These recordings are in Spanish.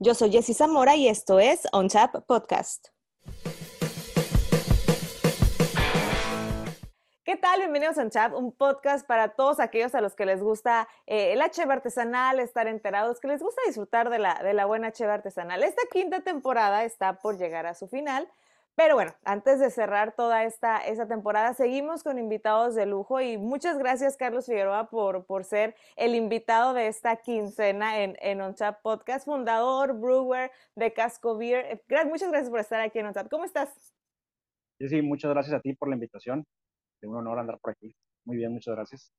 Yo soy Jessy Zamora y esto es On Tap Podcast. ¿Qué tal? Bienvenidos a On Tap, un podcast para todos aquellos a los que les gusta eh, el artesanal, estar enterados, que les gusta disfrutar de la, de la buena HB artesanal. Esta quinta temporada está por llegar a su final. Pero bueno, antes de cerrar toda esta, esta temporada, seguimos con invitados de lujo y muchas gracias Carlos Figueroa por, por ser el invitado de esta quincena en, en OnChat Podcast, fundador, brewer de Casco Beer. Eh, muchas gracias por estar aquí en OnChat. ¿Cómo estás? Sí, sí, muchas gracias a ti por la invitación. Es un honor andar por aquí. Muy bien, muchas gracias.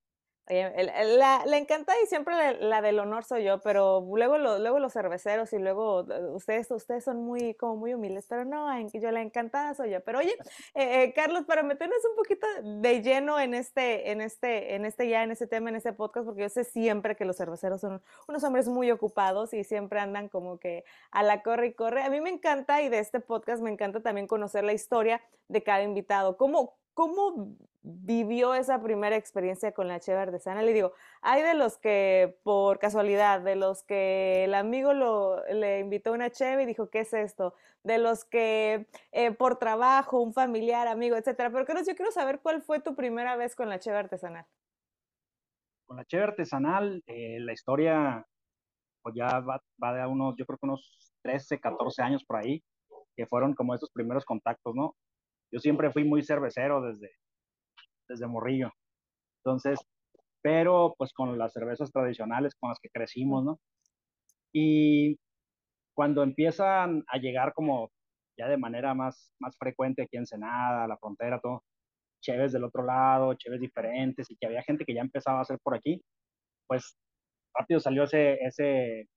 Oye, la, la, encanta y siempre la, del honor soy yo, pero luego, luego los cerveceros y luego eh, ustedes, ustedes son muy, como muy humildes, pero no, yo la encantada soy yo. Pero oye, eh, eh, Carlos, para meternos un poquito de lleno en este, en este, en este ya, en este tema, en este podcast, porque yo sé siempre que los cerveceros son unos hombres muy ocupados y siempre andan como que a la corre y corre. A mí me encanta y de este podcast me encanta también conocer la historia de cada invitado. ¿Cómo, ¿Cómo vivió esa primera experiencia con la cheve artesana? Le digo, hay de los que por casualidad, de los que el amigo lo, le invitó una cheve y dijo, ¿qué es esto? De los que eh, por trabajo, un familiar, amigo, etcétera. Pero creo, yo quiero saber cuál fue tu primera vez con la cheve artesanal. Con la cheve artesanal, eh, la historia pues ya va, de unos, yo creo que unos 13, 14 años por ahí, que fueron como esos primeros contactos, ¿no? Yo siempre fui muy cervecero desde, desde morrillo. Entonces, pero pues con las cervezas tradicionales con las que crecimos, ¿no? Y cuando empiezan a llegar como ya de manera más, más frecuente aquí en Ensenada, la frontera, todo, cheves del otro lado, cheves diferentes, y que había gente que ya empezaba a hacer por aquí, pues rápido salió ese, ese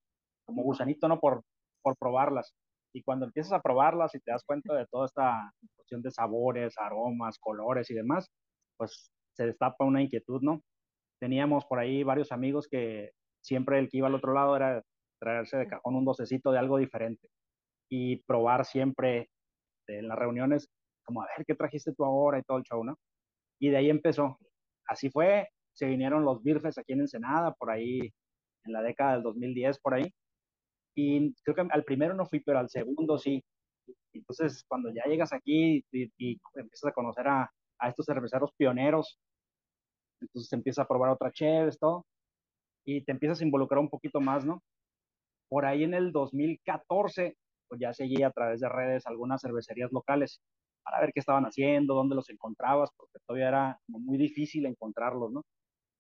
como gusanito, ¿no? Por, por probarlas. Y cuando empiezas a probarlas y te das cuenta de toda esta cuestión de sabores, aromas, colores y demás, pues se destapa una inquietud, ¿no? Teníamos por ahí varios amigos que siempre el que iba al otro lado era traerse de cajón un docecito de algo diferente y probar siempre en las reuniones, como a ver qué trajiste tú ahora y todo el show, ¿no? Y de ahí empezó. Así fue, se vinieron los Birfes aquí en Ensenada, por ahí en la década del 2010, por ahí, y creo que al primero no fui, pero al segundo sí. Entonces, cuando ya llegas aquí y, empiezas a conocer a, a, estos cerveceros pioneros, entonces empiezas a probar otra chévere, todo, y te empiezas a involucrar un poquito más, ¿no? Por ahí en el 2014, pues ya seguí a través de redes algunas cervecerías locales para ver qué estaban haciendo, dónde los encontrabas, porque todavía era muy difícil encontrarlos, ¿no?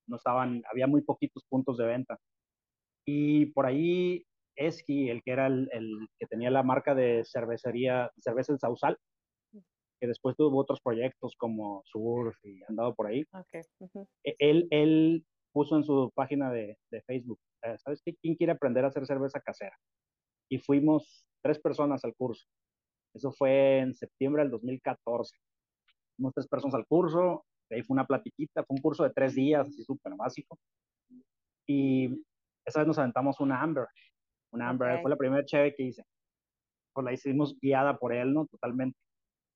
No estaban, había muy poquitos puntos de venta. Y por ahí Esqui, el que era el, que tenía la marca de cervecería, cerveza El Sausal, que después tuvo otros proyectos como Surf y andado por ahí. E, él, él puso en su página de, Facebook, eh, ¿sabes qué? ¿Quién quiere aprender a hacer cerveza casera? Y fuimos tres personas al curso. Eso fue en septiembre del 2014. Fuimos tres personas al curso, ahí fue una platiquita, fue un curso de tres días, así súper básico. Y esa vez nos aventamos una Amber, una Amber, fue la primera cheve que hice. Pues la hicimos guiada por él, ¿no? Totalmente.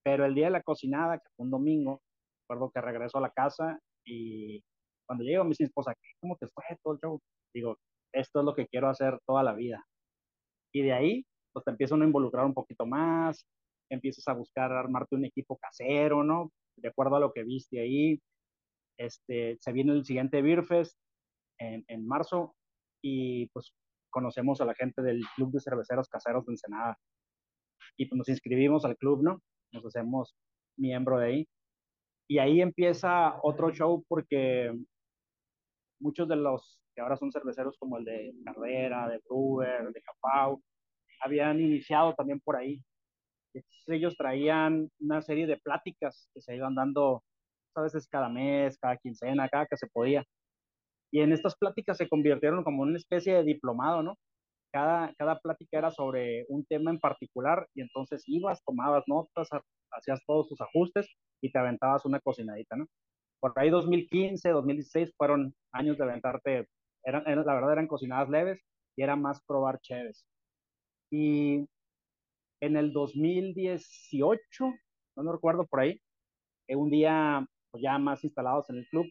Pero el día de la cocinada, que fue un domingo, recuerdo que regreso a la casa y cuando llego me dice mi esposa, ¿cómo te fue todo el show? Digo, esto es lo que quiero hacer toda la vida. Y de ahí, pues te empiezan a involucrar un poquito más, empiezas a buscar armarte un equipo casero, ¿no? De acuerdo a lo que viste ahí. Este, se viene el siguiente Beer Fest en, en marzo y pues conocemos a la gente del Club de Cerveceros Caseros de Ensenada. Y pues nos inscribimos al club, ¿no? Nos hacemos miembro de ahí. Y ahí empieza otro show porque muchos de los que ahora son cerveceros como el de Carrera, de Brewer, de Capau, habían iniciado también por ahí. ellos traían una serie de pláticas que se iban dando a veces cada mes, cada quincena, cada que se podía. Y en estas pláticas se convirtieron como una especie de diplomado, ¿no? Cada, cada plática era sobre un tema en particular y entonces ibas, tomabas notas, hacías todos tus ajustes y te aventabas una cocinadita, ¿no? Por ahí 2015, 2016 fueron años de aventarte, eran, la verdad eran cocinadas leves y era más probar chéves. Y en el 2018, no me recuerdo por ahí, un día pues ya más instalados en el club,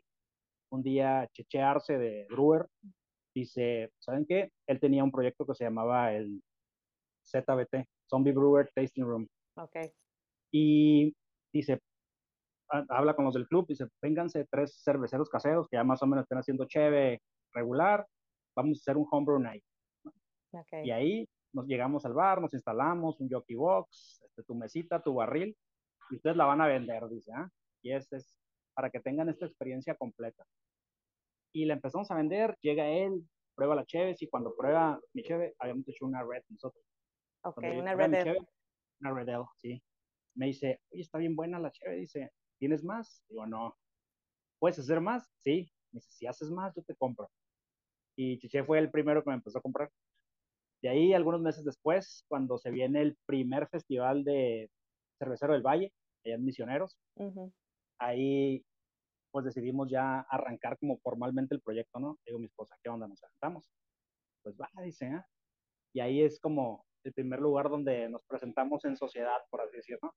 un día chechearse de Brewer, dice, ¿saben qué? Él tenía un proyecto que se llamaba el ZBT, Zombie Brewer Tasting Room. Ok. Y dice, habla con los del club, dice, vénganse tres cerveceros caseros que ya más o menos estén haciendo cheve regular, vamos a hacer un homebrew night. Okay. Y ahí nos llegamos al bar, nos instalamos un jockey box, este, tu mesita, tu barril, y ustedes la van a vender, dice, ¿ah? Y este es para que tengan esta experiencia completa. Y le empezamos a vender, llega él, prueba la cheve, y cuando prueba mi cheve, habíamos hecho una red nosotros. Ok, una red. una red sí. Me dice, oye, está bien buena la cheve, dice, ¿tienes más? Digo, no. ¿Puedes hacer más? Sí. Me dice, si haces más, yo te compro. Y Chiche fue el primero que me empezó a comprar. De ahí, algunos meses después, cuando se viene el primer festival de Cervecero del Valle, allá en Misioneros, ahí pues decidimos ya arrancar como formalmente el proyecto, ¿no? Digo, mi esposa, ¿qué onda? Nos aventamos. Pues va, dice, ¿eh? Y ahí es como el primer lugar donde nos presentamos en sociedad, por así decirlo.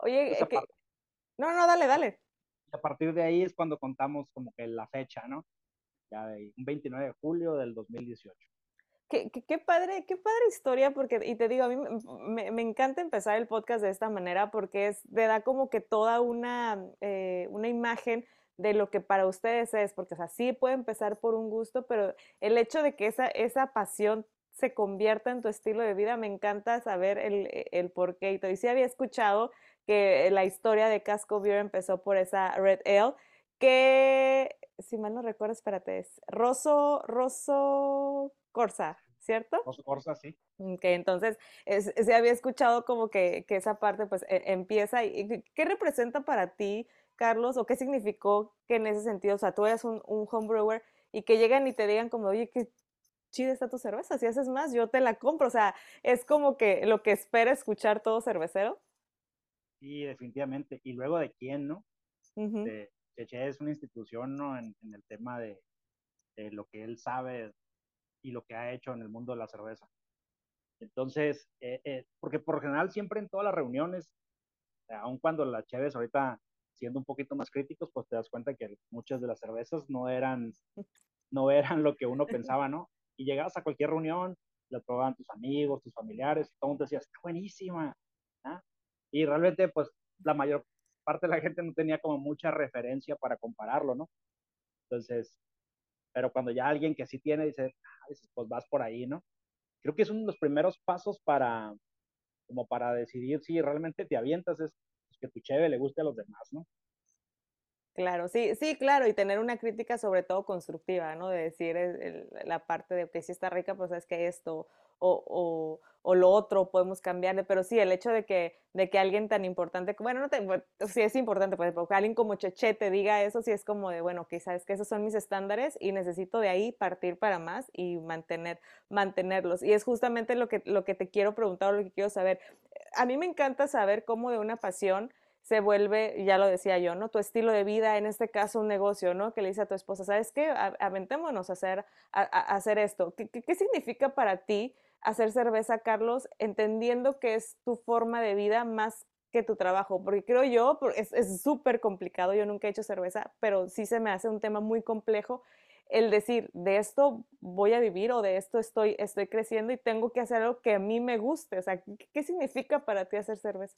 Oye, pues, no, no, dale, dale. a partir de ahí es cuando contamos como que la fecha, ¿no? Ya de un 29 de julio del 2018. Qué, padre, qué padre historia, porque, y te digo, a mí me, encanta empezar el podcast de esta manera porque es, te da como que toda una, eh, una imagen de lo que para ustedes es, porque, o sea, sí puede empezar por un gusto, pero el hecho de que esa, esa pasión se convierta en tu estilo de vida, me encanta saber el, el por qué. Y sí había escuchado que la historia de Casco Beer empezó por esa Red Ale, que, si mal no recuerdo, espérate, es Rosso, Rosso Corsa, ¿cierto? Rosso Corsa, sí. Que entonces se había escuchado como que, que esa parte pues e, empieza. Y, ¿Qué representa para ti, Carlos, o qué significó que en ese sentido, o sea, tú eres un, un homebrewer y que llegan y te digan como, oye, qué chida está tu cerveza, si haces más, yo te la compro, o sea, es como que lo que espera escuchar todo cervecero. Sí, definitivamente. Y luego de quién, ¿no? Cheche es una institución, ¿no? En, el tema de, lo que él sabe y lo que ha hecho en el mundo de la cerveza. Entonces, eh, eh, porque por general siempre en todas las reuniones, aun cuando la Cheves ahorita siendo un poquito más críticos, pues te das cuenta que muchas de las cervezas no eran, no eran lo que uno pensaba, ¿no? Y llegabas a cualquier reunión, la probaban tus amigos, tus familiares, todo el mundo decía, está buenísima, ¿ah? y realmente pues la mayor parte de la gente no tenía como mucha referencia para compararlo, ¿no? Entonces, pero cuando ya alguien que sí tiene dice, ah, pues vas por ahí, ¿no? Creo que es uno de los primeros pasos para, como para decidir si realmente te avientas, es pues, que tu cheve le guste a los demás, ¿no? Claro, sí, sí, claro, y tener una crítica sobre todo constructiva, ¿no? De decir la parte de que si está rica, pues es que esto, o, o, lo otro podemos cambiarle, pero sí, el hecho de que, de que alguien tan importante, bueno, no te, sí es importante, pues, porque alguien como Cheche te diga eso, sí es como de, bueno, sabes que esos son mis estándares y necesito de ahí partir para más y mantener, mantenerlos. Y es justamente lo que, lo que te quiero preguntar, lo que quiero saber. A mí me encanta saber cómo de una pasión, se vuelve, ya lo decía yo, ¿no? Tu estilo de vida, en este caso un negocio, ¿no? Que le dice a tu esposa, ¿sabes qué? Aventémonos a hacer, a, hacer esto. ¿Qué, ¿Qué, significa para ti hacer cerveza, Carlos, entendiendo que es tu forma de vida más que tu trabajo? Porque creo yo, es súper complicado, yo nunca he hecho cerveza, pero sí se me hace un tema muy complejo el decir, de esto voy a vivir o de esto estoy, estoy creciendo y tengo que hacer algo que a mí me guste. O sea, qué significa para ti hacer cerveza?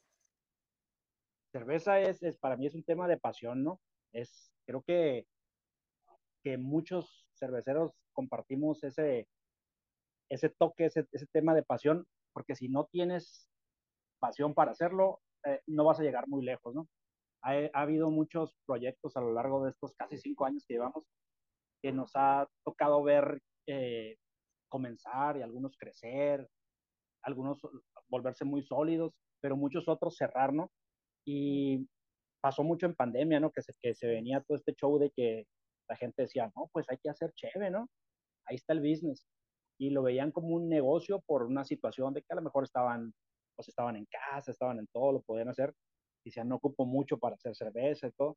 cerveza es, es, para mí es un tema de pasión, ¿no? Es, creo que, que muchos cerveceros compartimos ese, ese toque, ese, ese tema de pasión, porque si no tienes pasión para hacerlo, eh, no vas a llegar muy lejos, ¿no? Ha, ha, habido muchos proyectos a lo largo de estos casi cinco años que llevamos que nos ha tocado ver eh, comenzar y algunos crecer, algunos volverse muy sólidos, pero muchos otros cerrar, ¿no? Y pasó mucho en pandemia, ¿no? Que se, que se venía todo este show de que la gente decía, no, pues hay que hacer chévere, ¿no? Ahí está el business. Y lo veían como un negocio por una situación de que a lo mejor estaban, pues estaban en casa, estaban en todo, lo podían hacer. Y decían, no ocupo mucho para hacer cerveza y todo.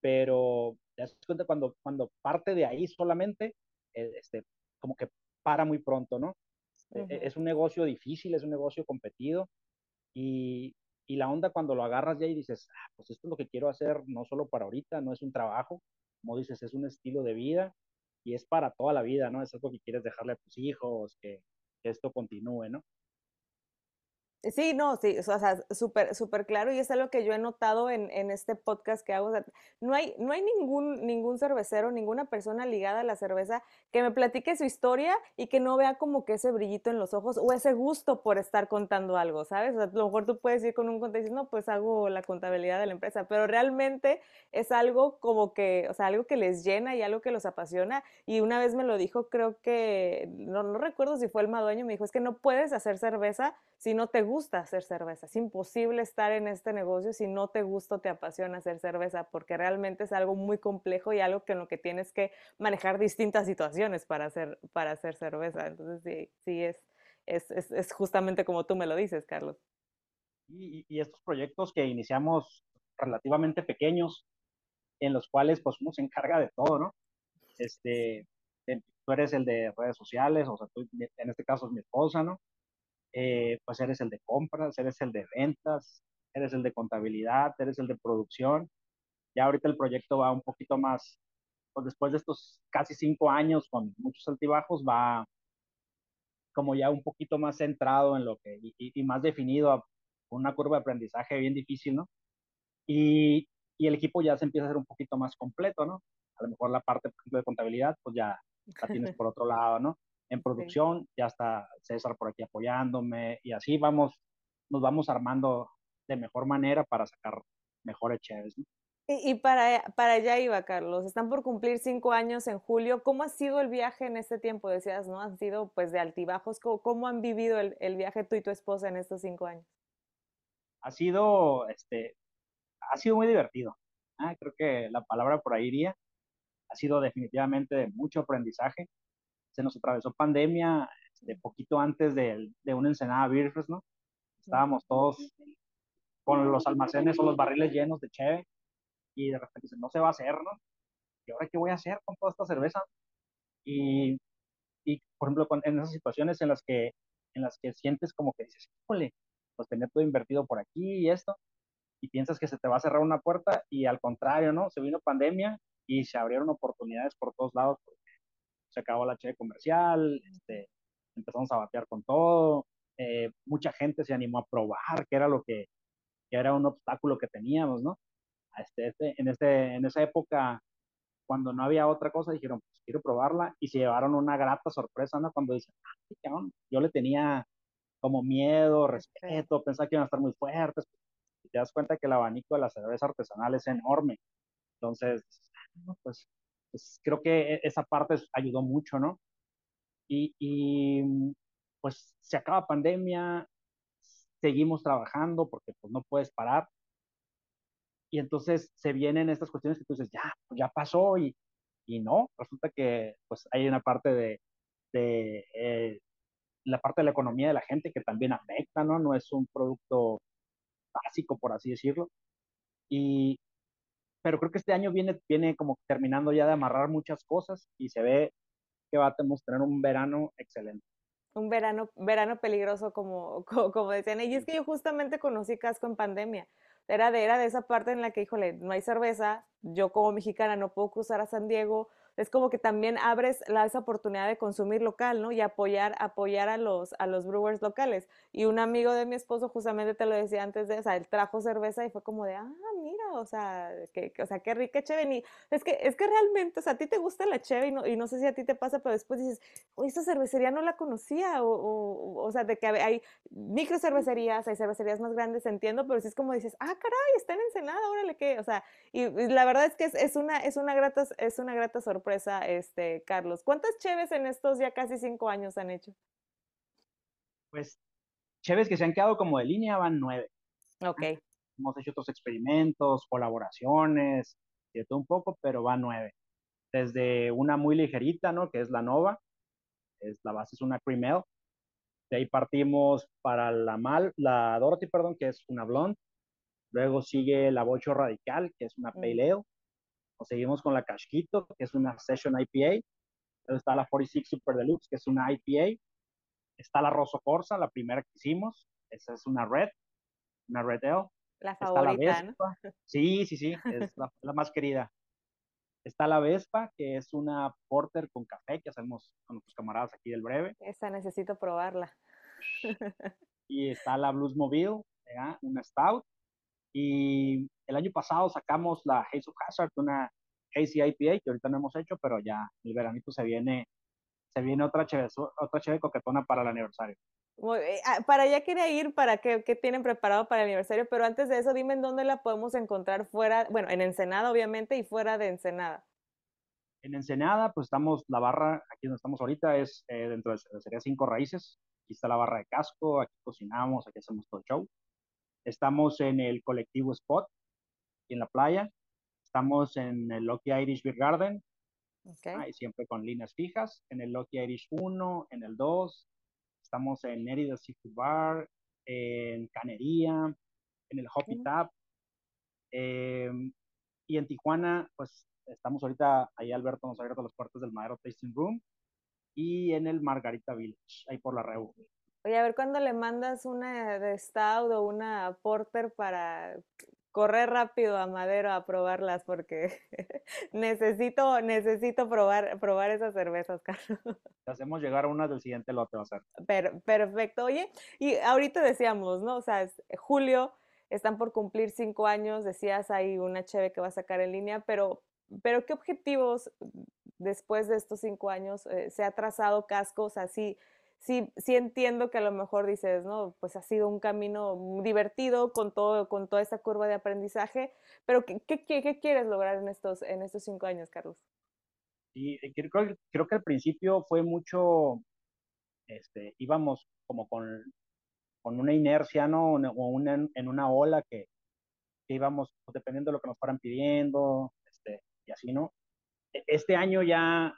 Pero te das cuenta cuando, cuando parte de ahí solamente, eh, este, como que para muy pronto, ¿no? E, es un negocio difícil, es un negocio competido y, y la onda cuando lo agarras ya y dices, ah, pues esto es lo que quiero hacer, no solo para ahorita, no es un trabajo, como dices, es un estilo de vida y es para toda la vida, ¿no? Es algo que quieres dejarle a tus hijos, que, esto continúe, ¿no? Sí, no, sí, o sea, súper, súper claro y es algo que yo he notado en, en este podcast que hago. O sea, no hay, no hay ningún, ningún cervecero, ninguna persona ligada a la cerveza que me platique su historia y que no vea como que ese brillito en los ojos o ese gusto por estar contando algo, ¿sabes? O a lo mejor tú puedes ir con un contexto y decir, no, pues hago la contabilidad de la empresa, pero realmente es algo como que, o sea, algo que les llena y algo que los apasiona. Y una vez me lo dijo, creo que, no, no recuerdo si fue el madueño, me dijo, es que no puedes hacer cerveza si no te hacer cerveza. Es imposible estar en este negocio si no te gusta o te apasiona hacer cerveza, porque realmente es algo muy complejo y algo que en lo que tienes que manejar distintas situaciones para hacer, para hacer cerveza. Entonces, sí, sí es, es, es, es justamente como tú me lo dices, Carlos. Y, y, estos proyectos que iniciamos relativamente pequeños, en los cuales pues uno se encarga de todo, ¿no? Este, tú eres el de redes sociales, o sea, tú, en este caso es mi esposa, ¿no? Eh, pues eres el de compras, eres el de ventas, eres el de contabilidad, eres el de producción. Ya ahorita el proyecto va un poquito más, pues después de estos casi cinco años con muchos altibajos, va como ya un poquito más centrado en lo que, y, y más definido, una curva de aprendizaje bien difícil, ¿no? Y, y, el equipo ya se empieza a hacer un poquito más completo, ¿no? A lo mejor la parte, por ejemplo, de contabilidad, pues ya la tienes por otro lado, ¿no? En producción, ya está César por aquí apoyándome y así vamos, nos vamos armando de mejor manera para sacar mejores cheves. ¿no? Y, y, para, para allá iba, Carlos. Están por cumplir cinco años en julio. ¿Cómo ha sido el viaje en este tiempo? Decías, ¿no? Han sido pues de altibajos. ¿Cómo, cómo han vivido el, el, viaje tú y tu esposa en estos cinco años? Ha sido, este, ha sido muy divertido. Ah, creo que la palabra por ahí iría. Ha sido definitivamente de mucho aprendizaje se nos atravesó pandemia de este, poquito antes de, de una ensenada Beerfest, ¿no? Estábamos todos con los almacenes o los barriles llenos de cheve y de repente dicen, no se va a hacer, ¿no? ¿Y ahora qué voy a hacer con toda esta cerveza? Y, y por ejemplo, en esas situaciones en las que en las que sientes como que dices, híjole, pues tener todo invertido por aquí y esto, y piensas que se te va a cerrar una puerta y al contrario, ¿no? Se vino pandemia y se abrieron oportunidades por todos lados se acabó la cheve comercial, este, empezamos a batear con todo, eh, mucha gente se animó a probar, que era lo que, que era un obstáculo que teníamos, ¿no? Este, este, en, este, en esa época, cuando no había otra cosa, dijeron, pues quiero probarla, y se llevaron una grata sorpresa, ¿no? Cuando dicen, ah, yo le tenía como miedo, respeto, pensaba que iban a estar muy fuertes, y te das cuenta que el abanico de la cerveza artesanal es enorme. Entonces, pues pues creo que e, esa parte ayudó mucho, ¿no? Y, y, pues se acaba pandemia, seguimos trabajando porque pues no puedes parar. Y entonces se vienen estas cuestiones que tú dices, ya, pues ya pasó y, y no, resulta que pues hay una parte de, de eh, la parte de la economía de la gente que también afecta, ¿no? No es un producto básico, por así decirlo. Y, pero creo que este año viene, viene como terminando ya de amarrar muchas cosas y se ve que va a tener un verano excelente. Un verano, verano peligroso, como, como, como decían. Y es que yo justamente conocí Casco en pandemia. Era de, era de esa parte en la que, híjole, no hay cerveza, yo como mexicana no puedo cruzar a San Diego, es como que también abres la, esa oportunidad de consumir local, ¿no? Y apoyar, apoyar a los, a los brewers locales. Y un amigo de mi esposo justamente te lo decía antes de, o sea, él trajo cerveza y fue como de, ah, mira, o sea, que, o sea, qué rica cheve. Y es que, es que realmente, o sea, a ti te gusta la cheve y no, y no sé si a ti te pasa, pero después dices, oye, esta cervecería no la conocía, o, o, sea, de que hay micro cervecerías, hay cervecerías más grandes, entiendo, pero si es como dices, ah, caray, está en Ensenada, órale, ¿qué? O sea, y, y la verdad es que es, es, una, es, una grata, es una grata sorpresa sorpresa, este, Carlos. ¿Cuántas cheves en estos ya casi cinco años han hecho? Pues cheves que se han quedado como de línea van nueve. Ok. Hemos hecho otros experimentos, colaboraciones, y todo un poco, pero van nueve. Desde una muy ligerita, ¿no? Que es la Nova, es, la base es una Cream Ale. De ahí partimos para la Mal, la Dorothy, perdón, que es una Blonde. Luego sigue la Bocho Radical, que es una mm. Pale Ale seguimos con la Casquito, que es una Session IPA. Está la 46 Super Deluxe, que es una IPA. Está la Rosso Corsa, la primera que hicimos. Esa es una Red, una Red Ale. La favorita, ¿no? Sí, sí, sí, es la, la, más querida. Está la Vespa, que es una Porter con café que hacemos con nuestros camaradas aquí del Breve. Esa necesito probarla. y está la Blues Mobile, una Stout. Y el año pasado sacamos la Haze of Hazard, una Hazy IPA que ahorita no hemos hecho, pero ya el veranito se viene, se viene otra chévere, otra chévere coquetona para el aniversario. Ah, para allá quería ir, para qué, qué, tienen preparado para el aniversario, pero antes de eso, dime en dónde la podemos encontrar fuera, bueno, en Ensenada obviamente y fuera de Ensenada. En Ensenada, pues estamos, la barra, aquí donde estamos ahorita, es eh, dentro de sería Cinco Raíces. Aquí está la barra de casco, aquí cocinamos, aquí hacemos todo el show. Estamos en el colectivo Spot, aquí en la playa. Estamos en el Lucky Irish Beer Garden, okay. siempre con líneas fijas. En el Lucky Irish 1, en el 2. Estamos en Nerida Seafood Bar, en Canería, en el Hoppy Tap. Em, y en Tijuana, pues estamos ahorita, ahí Alberto nos ha abierto las puertas del Madero Tasting Room y en el Margarita Village, ahí por la Reu. Oye, a ver, ¿cuándo le mandas una de Stout o una Porter para correr rápido a Madero a probarlas? Porque necesito, necesito probar, probar esas cervezas, Carlos. Te hacemos llegar a una del siguiente lote, va a ser. perfecto. Oye, y ahorita decíamos, ¿no? O sea, es julio, están por cumplir cinco años, decías, hay una cheve que va a sacar en línea, pero pero ¿qué objetivos después de estos cinco años eh, se ha trazado Casco? O sea, sí, sí, sí entiendo que a lo mejor dices, ¿no? Pues ha sido un camino divertido con, todo, con toda esta curva de aprendizaje, pero ¿qué, qué, qué quieres lograr en estos, en estos cinco años, Carlos? Eh, creo, creo que al principio fue mucho, este, íbamos como con, con una inercia, ¿no? O una, en una ola que, que íbamos, pues, dependiendo de lo que nos fueran pidiendo, y así, ¿no? E, este año ya,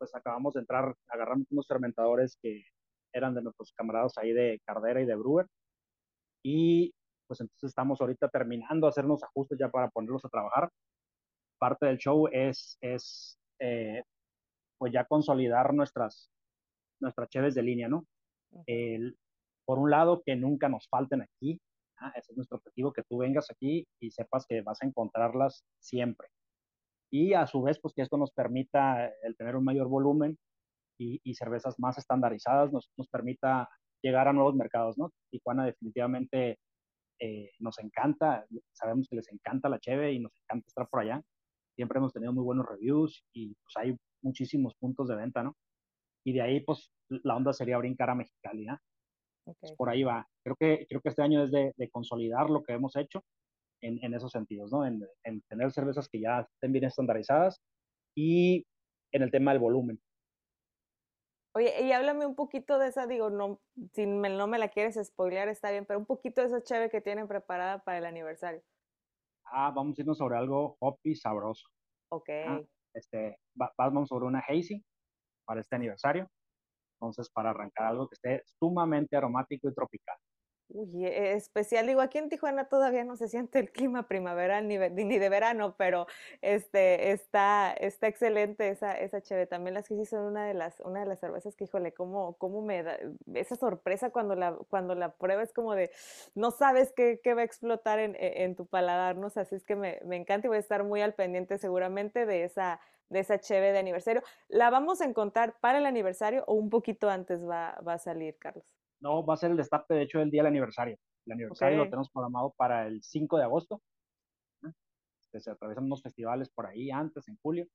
pues acabamos de entrar, agarramos unos fermentadores que eran de nuestros camaradas ahí de Cardera y de Brewer, y pues entonces estamos ahorita terminando de hacernos ajustes ya para ponerlos a trabajar. Parte del show es, es eh, pues ya consolidar nuestras, nuestras cheves de línea, ¿no? El, por un lado, que nunca nos falten aquí. Ese es nuestro objetivo, que tú vengas aquí y sepas que vas a encontrarlas siempre y a su vez, pues que esto nos permita el tener un mayor volumen y, y cervezas más estandarizadas, nos, nos, permita llegar a nuevos mercados, ¿no? Tijuana definitivamente eh, nos encanta, sabemos que les encanta la cheve y nos encanta estar por allá. Siempre hemos tenido muy buenos reviews y pues hay muchísimos puntos de venta, ¿no? Y de ahí, pues, la onda sería brincar a Mexicali, ¿no? Okay. por ahí va. Creo que, creo que este año es de, de consolidar lo que hemos hecho en, esos sentidos, ¿no? En, tener cervezas que ya estén bien estandarizadas y en el tema del volumen. Oye, y háblame un poquito de esa, digo, no, si no me la quieres spoilear, está bien, pero un poquito de esa cheve que tienen preparada para el aniversario. Ah, vamos a irnos sobre algo hoppy sabroso. Ok. este, vamos sobre una hazy para este aniversario. Entonces, para arrancar algo que esté sumamente aromático y tropical. Uy, e, especial, digo, aquí en Tijuana todavía no se siente el clima primaveral ni, ni de verano, pero este, está, está excelente esa, esa cheve. También las que sí son una de las, una de las cervezas que, híjole, cómo, cómo me da esa sorpresa cuando la, cuando la pruebas como de, no sabes qué, qué va a explotar en, e, en, tu paladar, ¿no? así es que me, me encanta y voy a estar muy al pendiente seguramente de esa, de esa cheve de aniversario. ¿La vamos a encontrar para el aniversario o un poquito antes va, va a salir, Carlos? No, va a ser el destape, de hecho, el día del aniversario. El aniversario lo tenemos programado para el 5 de agosto. Este, se atraviesan unos festivales por ahí antes, en julio.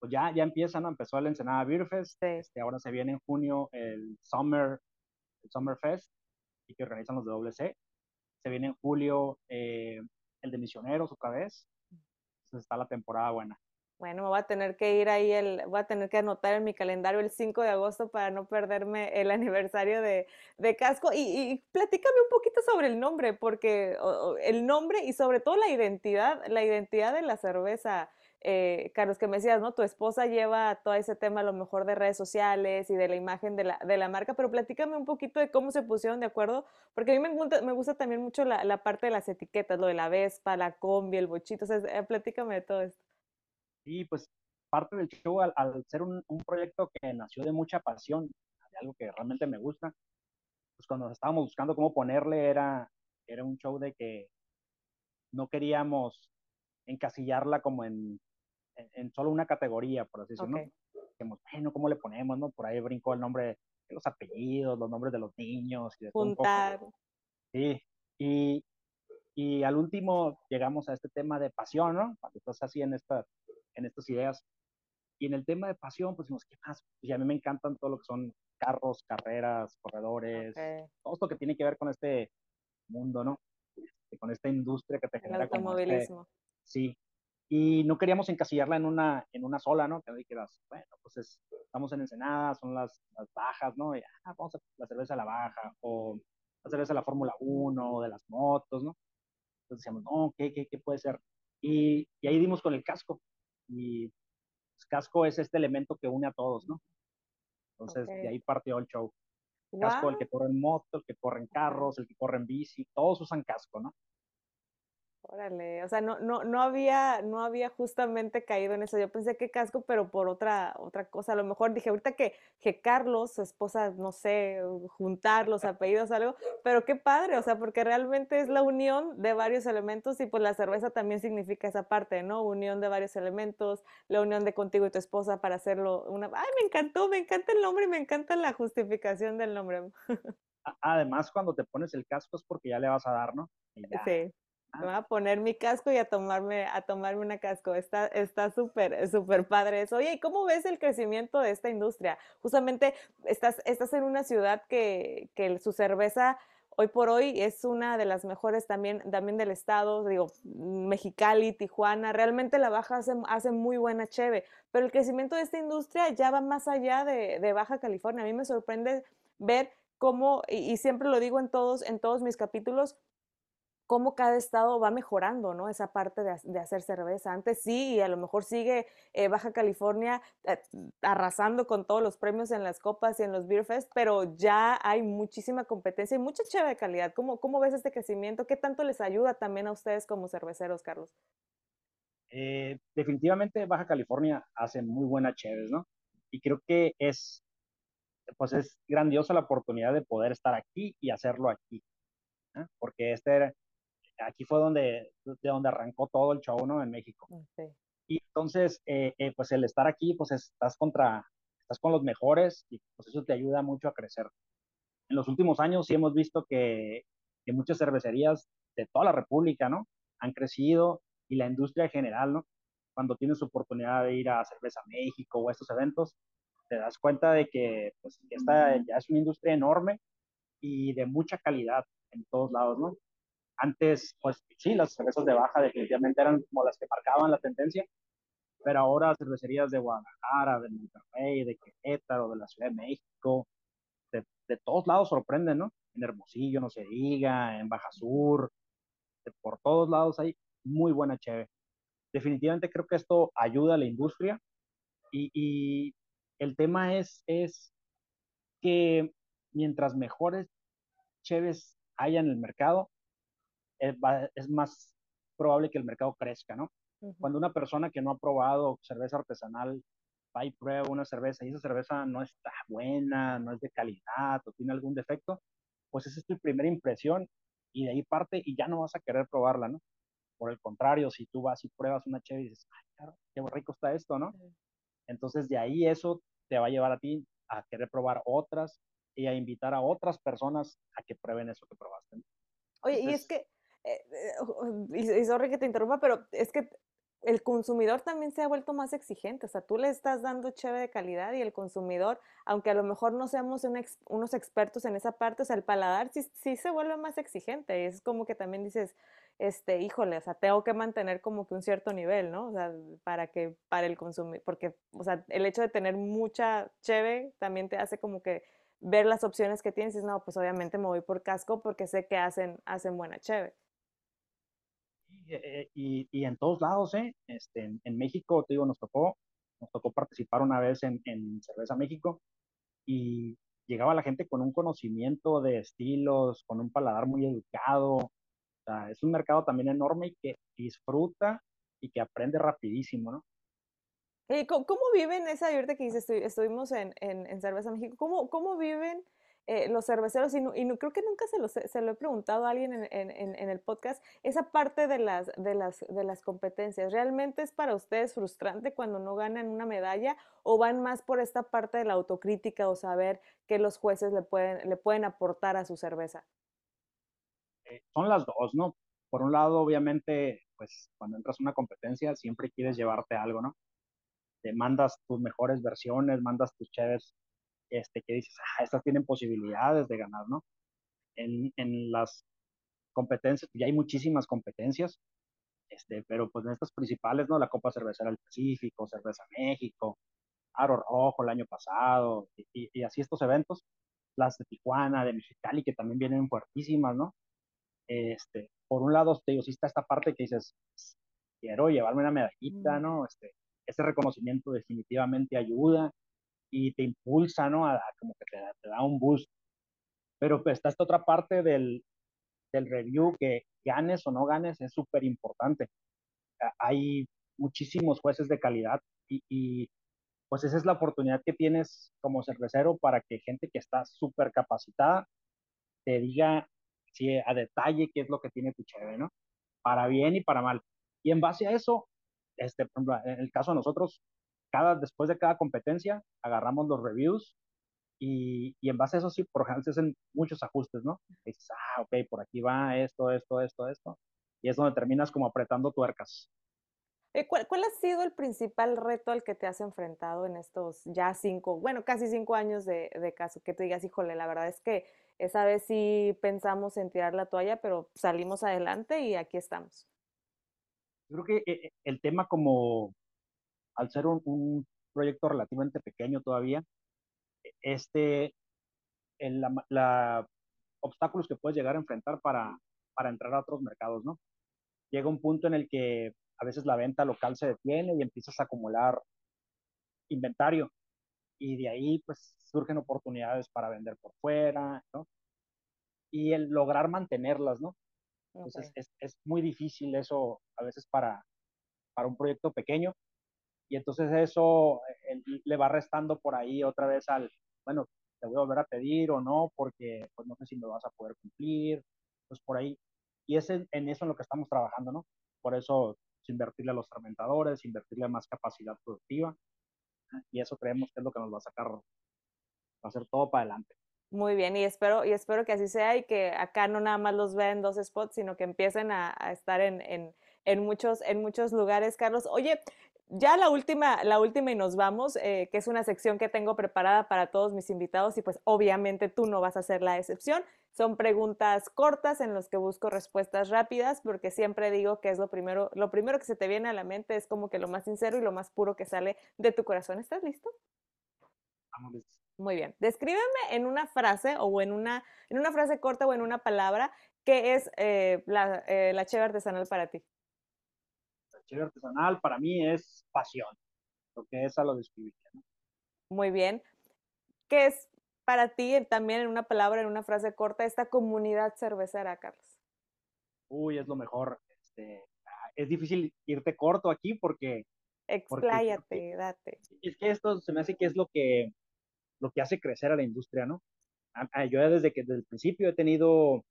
Pues ya, ya empieza, ¿no? Empezó el Ensenada Beer Fest. Este, ahora se viene en junio el Summer, el Summer Fest, y que organizan los de WC. Se viene en julio eh, el de Misioneros otra vez. Entonces está la temporada buena. Bueno, voy a tener que ir ahí, el, voy a tener que anotar en mi calendario el 5 de agosto para no perderme el aniversario de, de Casco. Y, y, platícame un poquito sobre el nombre, porque el nombre y sobre todo la identidad, la identidad de la cerveza, eh, Carlos, que me decías, ¿no? Tu esposa lleva todo ese tema a lo mejor de redes sociales y de la imagen de la, de la marca, pero platícame un poquito de cómo se pusieron de acuerdo, porque a mí me gusta, me gusta también mucho la, la parte de las etiquetas, lo de la Vespa, la combi, el bochito, o sea, eh, platícame de todo esto. Y pues parte del show, al, ser un, proyecto que nació de mucha pasión, de algo que realmente me gusta, pues cuando estábamos buscando cómo ponerle era, era un show de que no queríamos encasillarla como en, en, solo una categoría, por así decirlo. Okay. ¿no? bueno, ¿cómo le ponemos? no Por ahí brincó el nombre los apellidos, los nombres de los niños y de Juntar. Sí, y, y al último llegamos a este tema de pasión, ¿no? Cuando estás así en, esta, en estas ideas. Y en el tema de pasión, pues decimos, ¿qué más? Y a mí me encantan todo lo que son carros, carreras, corredores, todo esto que tiene que ver con este mundo, ¿no? Este, con esta industria que te genera. El este automovilismo. sí. Y no queríamos encasillarla en una, en una sola, ¿no? Que dijeras, bueno, pues estamos en Ensenada, son las, las bajas, ¿no? Y, ah, vamos a la cerveza a la baja, o la cerveza de la Fórmula 1, de las motos, ¿no? Entonces decíamos, no, ¿qué, qué, qué puede ser? Y, y, ahí dimos con el casco. Y pues, casco es este elemento que une a todos, ¿no? Entonces, de ahí partió el show. Casco, el que corre en moto, el que corre en carros, el que corre en bici, todos usan casco, ¿no? Órale, o sea, no, no, no había, no había justamente caído en eso. Yo pensé que casco, pero por otra, otra cosa. A lo mejor dije ahorita que, que Carlos, su esposa, no sé, juntar los apellidos, algo, pero qué padre, o sea, porque realmente es la unión de varios elementos y pues la cerveza también significa esa parte, ¿no? Unión de varios elementos, la unión de contigo y tu esposa para hacerlo una. Ay, me encantó, me encanta el nombre y me encanta la justificación del nombre. Además, cuando te pones el casco es porque ya le vas a dar, ¿no? Sí. Me voy a poner mi casco y a tomarme, a tomarme una casco. Está está súper, súper padre eso. Oye, ¿y cómo ves el crecimiento de esta industria? Justamente estás, estás en una ciudad que, que su cerveza hoy por hoy es una de las mejores también, también del estado, digo, Mexicali, Tijuana, realmente la Baja hace, hace muy buena cheve, pero el crecimiento de esta industria ya va más allá de, de Baja California. A mí me sorprende ver cómo, y, y, siempre lo digo en todos, en todos mis capítulos, cómo cada estado va mejorando, ¿no? Esa parte de, hacer cerveza. Antes sí, y a lo mejor sigue eh, Baja California eh, arrasando con todos los premios en las copas y en los Beer Fest, pero ya hay muchísima competencia y mucha cheve de calidad. ¿Cómo, ¿Cómo ves este crecimiento? ¿Qué tanto les ayuda también a ustedes como cerveceros, Carlos? Eh, definitivamente Baja California hace muy buena cheves, ¿no? Y creo que es, pues es grandiosa la oportunidad de poder estar aquí y hacerlo aquí. Porque este era, aquí fue donde, de donde arrancó todo el show, ¿no? En México. Mm, y entonces, eh, eh, pues el estar aquí, pues estás contra, estás con los mejores y pues eso te ayuda mucho a crecer. En los últimos años sí hemos visto que, que muchas cervecerías de toda la República, ¿no? Han crecido y la industria en general, ¿no? Cuando tienes oportunidad de ir a Cerveza México o a estos eventos, te das cuenta de que pues, esta ya es una industria enorme y de mucha calidad en todos lados, ¿no? Antes, pues sí, las cervezas de baja definitivamente eran como las que marcaban la tendencia, pero ahora cervecerías de Guadalajara, de Monterrey, de Querétaro, de la Ciudad de México, de, de todos lados sorprenden, ¿no? En Hermosillo, no se diga, en Baja Sur, por todos lados hay muy buena cheve. Definitivamente creo que esto ayuda a la industria y, y el tema es, es que mientras mejores cheves haya en el mercado, es, más probable que el mercado crezca, ¿no? Cuando una persona que no ha probado cerveza artesanal va y prueba una cerveza y esa cerveza no está buena, no es de calidad o tiene algún defecto, pues esa es tu primera impresión y de ahí parte y ya no vas a querer probarla, ¿no? Por el contrario, si tú vas y pruebas una cheve y dices, ay, claro, qué rico está esto, ¿no? Entonces de ahí eso te va a llevar a ti a querer probar otras y a invitar a otras personas a que prueben eso que probaste. Oye, y es que y, sorry que te interrumpa, pero es que el consumidor también se ha vuelto más exigente. O sea, tú le estás dando cheve de calidad y el consumidor, aunque a lo mejor no seamos unos expertos en esa parte, o sea, el paladar sí, sí se vuelve más exigente. Y es como que también dices, este, híjole, o sea, tengo que mantener como que un cierto nivel, ¿no? O sea, para que, para el consumidor, porque, o sea, el hecho de tener mucha cheve también te hace como que ver las opciones que tienes y no, pues obviamente me voy por casco porque sé que hacen, hacen buena cheve. Eh, y, y, en todos lados, ¿eh? Este, en, México, te digo, nos tocó, nos tocó participar una vez en, en Cerveza México y llegaba la gente con un conocimiento de estilos, con un paladar muy educado. O sea, es un mercado también enorme y que disfruta y que aprende rapidísimo, ¿no? ¿Cómo, ¿Cómo, viven esa, ahorita que dices, estuvimos en, en, en, Cerveza México, ¿cómo, cómo viven eh, los cerveceros, y, y creo que nunca se lo, se lo he preguntado a alguien en, en, en, el podcast, esa parte de las, de, las, de las competencias, ¿realmente es para ustedes frustrante cuando no ganan una medalla o van más por esta parte de la autocrítica o saber que los jueces le pueden, le pueden aportar a su cerveza? Eh, son las dos, ¿no? Por un lado, obviamente, pues cuando entras a una competencia siempre quieres llevarte algo, ¿no? Te mandas tus mejores versiones, mandas tus cheves este, que dices, ah, estas tienen posibilidades de ganar, ¿no? En, en las competencias, ya hay muchísimas competencias, este, pero pues en estas principales, ¿no? La Copa Cervecera del Pacífico, Cerveza México, Aro Rojo el año pasado, y, y, así estos eventos, las de Tijuana, de Mexicali, que también vienen fuertísimas, ¿no? Este, por un lado, te digo, sí está esta parte que dices, quiero llevarme una medallita, ¿no? Este, ese reconocimiento definitivamente ayuda y te impulsa, ¿no? A, como que te, te, da un boost. Pero pues, está esta otra parte del, del review que ganes o no ganes es súper importante. Hay muchísimos jueces de calidad y, y, pues esa es la oportunidad que tienes como cervecero para que gente que está súper capacitada te diga sí, a detalle qué es lo que tiene tu cheve, ¿no? Para bien y para mal. Y en base a eso, este, por ejemplo, en el caso de nosotros, cada, después de cada competencia, agarramos los reviews y, y en base a eso sí, por ejemplo, se hacen muchos ajustes, ¿no? Y dices, ah, ok, por aquí va esto, esto, esto, esto. Y es donde terminas como apretando tuercas. Eh, ¿Cuál, ¿Cuál, ha sido el principal reto al que te has enfrentado en estos ya cinco, bueno, casi cinco años de, de caso? Que te digas, híjole, la verdad es que esa vez sí pensamos en tirar la toalla, pero salimos adelante y aquí estamos. Yo creo que eh, el tema como, al ser un, un proyecto relativamente pequeño todavía, e, este, el, la, la, obstáculos que puedes llegar a enfrentar para, para entrar a otros mercados, ¿no? Llega un punto en el que a veces la venta local se detiene y empiezas a acumular inventario y de ahí pues surgen oportunidades para vender por fuera, ¿no? Y el lograr mantenerlas, ¿no? Entonces okay. es, es, muy difícil eso a veces para, para un proyecto pequeño y entonces eso eh, le va restando por ahí otra vez al, bueno, te voy a volver a pedir o no, porque pues no sé si me vas a poder cumplir, pues por ahí. Y es en, en eso en lo que estamos trabajando, ¿no? Por eso invertirle a los fermentadores, invertirle a más capacidad productiva, y eso creemos que es lo que nos va a sacar, va a hacer todo para adelante. Muy bien, y espero, y espero que así sea y que acá no nada más los vean dos spots, sino que empiecen a, a estar en, en, en, muchos, en muchos lugares, Carlos. Oye, ya la última, la última y nos vamos, eh, que es una sección que tengo preparada para todos mis invitados y pues obviamente tú no vas a ser la excepción. Son preguntas cortas en las que busco respuestas rápidas porque siempre digo que es lo primero, lo primero que se te viene a la mente es como que lo más sincero y lo más puro que sale de tu corazón. ¿Estás listo? Vamos. Muy bien. Descríbeme en una frase o en una, en una frase corta o en una palabra qué es eh, la, eh, la cheve artesanal para ti artesanal para mí es pasión, lo que esa lo describiría. ¿no? Muy bien. ¿Qué es para ti, también en una palabra, en una frase corta, esta comunidad cervecera, Carlos? Uy, es lo mejor. Este, es difícil irte corto aquí porque... Expláyate, porque, date. Es que esto se me hace que es lo que, lo que hace crecer a la industria, ¿no? Yo desde que desde el principio he tenido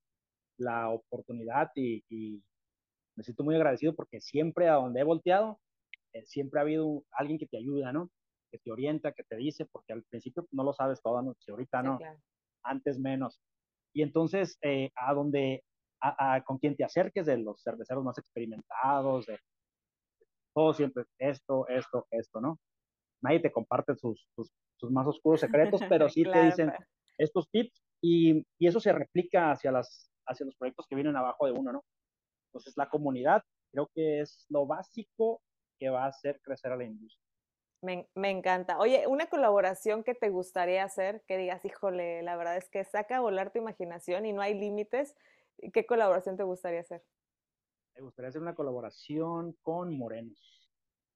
la oportunidad y, y me siento muy agradecido porque siempre a donde he volteado, eh, siempre ha habido alguien que te ayuda, ¿no? Que te orienta, que te dice, porque al principio no lo sabes todo, ¿no? Si ahorita no, claro. antes menos. Y entonces, eh, a donde, a, a, con quien te acerques de los cerveceros más experimentados, de todo siempre, esto, esto, esto, ¿no? Nadie te comparte sus, sus, sus más oscuros secretos, pero sí claro, te dicen estos tips y, y, eso se replica hacia, las, hacia los proyectos que vienen abajo de uno, ¿no? Entonces, la comunidad creo que es lo básico que va a hacer crecer a la industria. Me, me, encanta. Oye, una colaboración que te gustaría hacer, que digas, híjole, la verdad es que saca a volar tu imaginación y no hay límites. ¿Qué colaboración te gustaría hacer? Me gustaría hacer una colaboración con Morenos.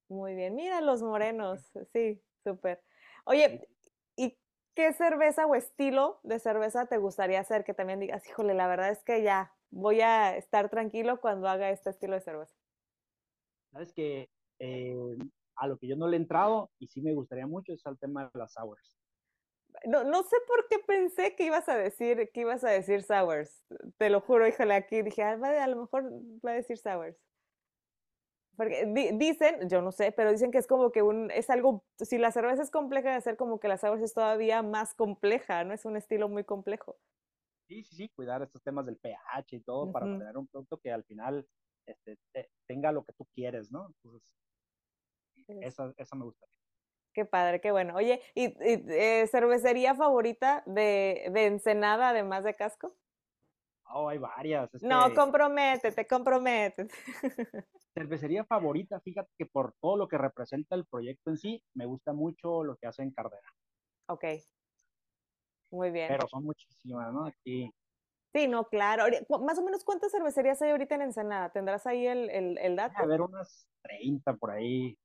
Muy bien, mira los morenos, sí, súper. Oye, ¿y qué cerveza o estilo de cerveza te gustaría hacer? Que también digas, híjole, la verdad es que ya voy a estar tranquilo cuando haga este estilo de cerveza. Sabes que eh, a lo que yo no le he entrado y sí me gustaría mucho es al tema de las sours. No, no sé por qué pensé que ibas a decir, que ibas a decir Sours. Te lo juro, híjole, aquí dije, ah, a lo mejor va a decir Sours. Porque dicen, yo no sé, pero dicen que es como que un, es algo, si la cerveza es compleja de hacer, como que la Sours es todavía más compleja, ¿no? Es un estilo muy complejo. Sí, sí, sí, cuidar estos temas del pH y todo para tener un producto que al final este, tenga lo que tú quieres, ¿no? Entonces, esa, esa me gustaría. Qué padre, qué bueno. Oye, ¿y, eh, cervecería favorita de, de, Ensenada, además de Casco? Oh, hay varias. no, comprométete, comprométete. Cervecería favorita, fíjate que por todo lo que representa el proyecto en sí, me gusta mucho lo que hace en Cardera. Ok. Muy bien. Pero son muchísimas, ¿no? Aquí. Sí, no, claro. Más o menos, ¿cuántas cervecerías hay ahorita en Ensenada? ¿Tendrás ahí el, el, el dato? A ver, unas 30 por ahí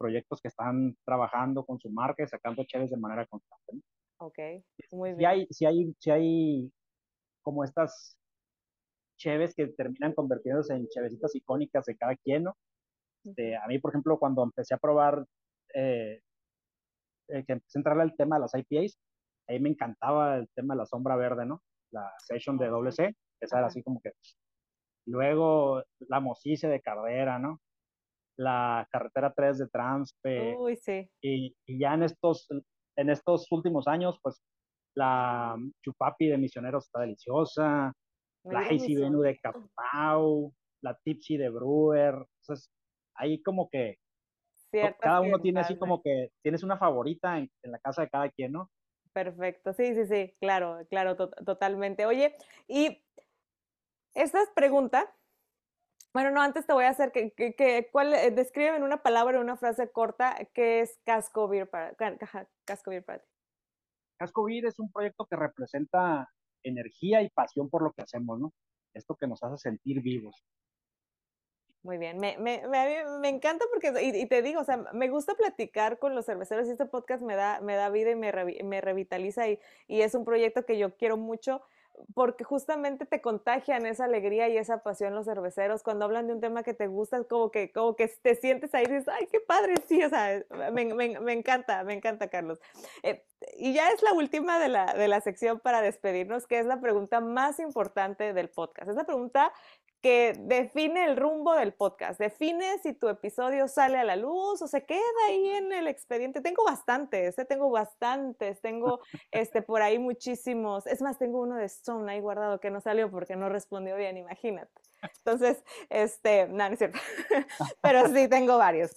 proyectos que están trabajando con su marca y sacando cheves de manera constante. Ok, muy bien. Si hay, si hay, si hay como estas cheves que terminan convirtiéndose en chevecitas icónicas de cada quien, ¿no? Este, a mí, por ejemplo, cuando empecé a probar, eh, eh, que empecé a entrarle al tema de las IPAs, ahí me encantaba el tema de la sombra verde, ¿no? La session de doble C, esa era así como que... Luego la mosice de Cardera, ¿no? la carretera 3 de Transpe. Uy, sí. Y, y, ya en estos, en estos últimos años, pues la chupapi de Misioneros está deliciosa, la Hazy Venue de Capau, la Tipsy de Brewer. Entonces, ahí como que cada uno tiene así como que tienes una favorita en, en, la casa de cada quien, ¿no? Perfecto, sí, sí, sí, claro, claro, totalmente. Oye, y esta es pregunta bueno, no, antes te voy a hacer que, que, ¿cuál, eh, describe en una palabra, en una frase corta, qué es Casco Beer para, Casco Beer para ti. Casco Beer es un proyecto que representa energía y pasión por lo que hacemos, ¿no? Esto que nos hace sentir vivos. Muy bien, me, me, me, me encanta porque, y, te digo, o sea, me gusta platicar con los cerveceros y este podcast me da, me da vida y me, me revitaliza y, y es un proyecto que yo quiero mucho porque justamente te contagian esa alegría y esa pasión los cerveceros cuando hablan de un tema que te gusta, como que, como que te sientes ahí y dices, ay, qué padre, sí, o sea, me, me, encanta, me encanta, Carlos. Eh, y ya es la última de la, de la sección para despedirnos, que es la pregunta más importante del podcast. Es la pregunta que define el rumbo del podcast, define si tu episodio sale a la luz o se queda ahí en el expediente. Tengo bastantes, ¿eh? tengo bastantes, tengo este, por ahí muchísimos. Es más, tengo uno de Stone ahí guardado que no salió porque no respondió bien, imagínate. Entonces, este, no, no es cierto, pero sí tengo varios.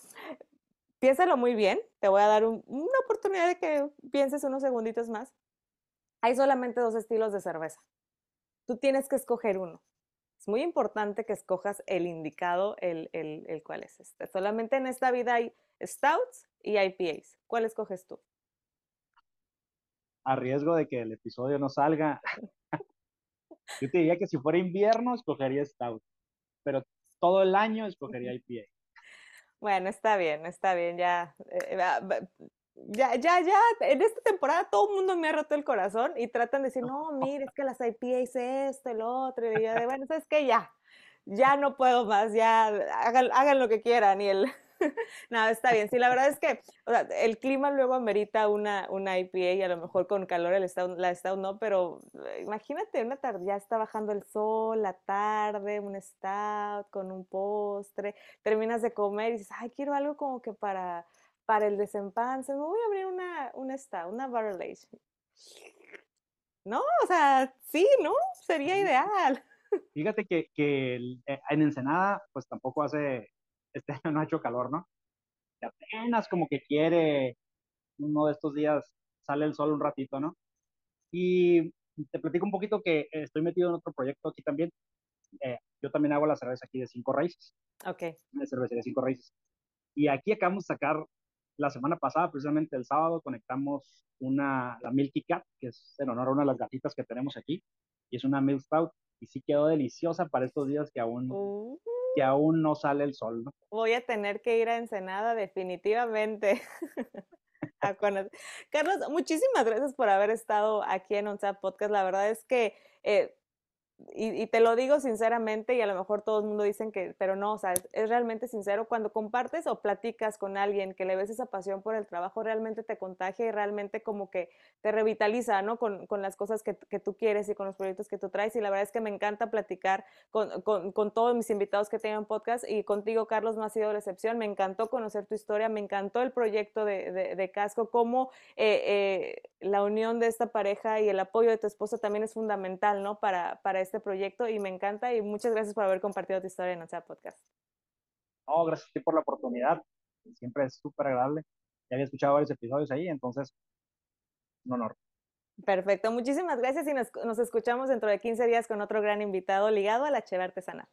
Piénsalo muy bien, te voy a dar una oportunidad de que pienses unos segunditos más. Hay solamente dos estilos de cerveza. Tú tienes que escoger uno es muy importante que escojas el indicado, el, el, el cuál es este. Solamente en esta vida hay stouts y IPAs. ¿Cuál escoges tú? A riesgo de que el episodio no salga, yo te diría que si fuera invierno escogería stout, pero todo el año escogería IPA. Bueno, está bien, está bien, ya. Eh, ya, ya, ya, en esta temporada todo el mundo me ha roto el corazón y tratan de decir, no, mire, es que las IPAs esto, el otro, y yo de, bueno, ¿sabes qué? Ya, ya no puedo más, ya, hagan, hagan lo que quieran y el... no, está bien. Sí, la verdad es que o sea, el clima luego amerita una, una IPA y a lo mejor con calor el stout, la stout no, pero eh, imagínate una tarde, ya está bajando el sol, la tarde, un stout con un postre, terminas de comer y dices, ay, quiero algo como que para para el desempance, me voy a abrir una, una esta, una barrel age. No, o sea, sí, ¿no? Sería ideal. Fíjate que, que eh, en Ensenada, pues tampoco hace, este año no ha hecho calor, ¿no? Y apenas como que quiere, uno de estos días sale el sol un ratito, ¿no? Y te platico un poquito que estoy metido en otro proyecto aquí también. Eh, yo también hago la cerveza aquí de cinco raíces. Ok. La cerveza de cinco raíces. Y aquí acabamos de sacar la semana pasada, precisamente el sábado, conectamos una, la Milky Cat, que es en honor a una de las gatitas que tenemos aquí, y es una Milk Stout, y sí quedó deliciosa para estos días que aún, que uh. aún no sale el sol, ¿no? Voy a tener que ir a Ensenada definitivamente. Carlos, muchísimas gracias por haber estado aquí en ONSA Podcast. La verdad es que eh, y, te lo digo sinceramente y a lo mejor todo el mundo dicen que, pero no, o sea, es, realmente sincero, cuando compartes o platicas con alguien que le ves esa pasión por el trabajo, realmente te contagia y realmente como que te revitaliza, ¿no? Con, con las cosas que, que, tú quieres y con los proyectos que tú traes y la verdad es que me encanta platicar con, con, con todos mis invitados que tengan podcast y contigo, Carlos, no ha sido la excepción, me encantó conocer tu historia, me encantó el proyecto de, de, Casco, cómo eh, eh, la unión de esta pareja y el apoyo de tu esposa también es fundamental, ¿no? Para, para proyecto y me encanta y muchas gracias por haber compartido tu historia en nuestra podcast. No, gracias a ti por la oportunidad. Siempre es súper agradable. Ya había escuchado varios episodios ahí, entonces, un honor. Perfecto, muchísimas gracias y nos, nos escuchamos dentro de 15 días con otro gran invitado ligado a la cheve artesanal.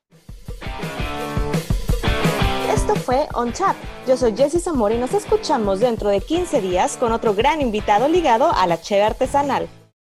Esto fue On Chat. Yo soy Jessie Zamora y nos escuchamos dentro de 15 días con otro gran invitado ligado a la cheve artesanal.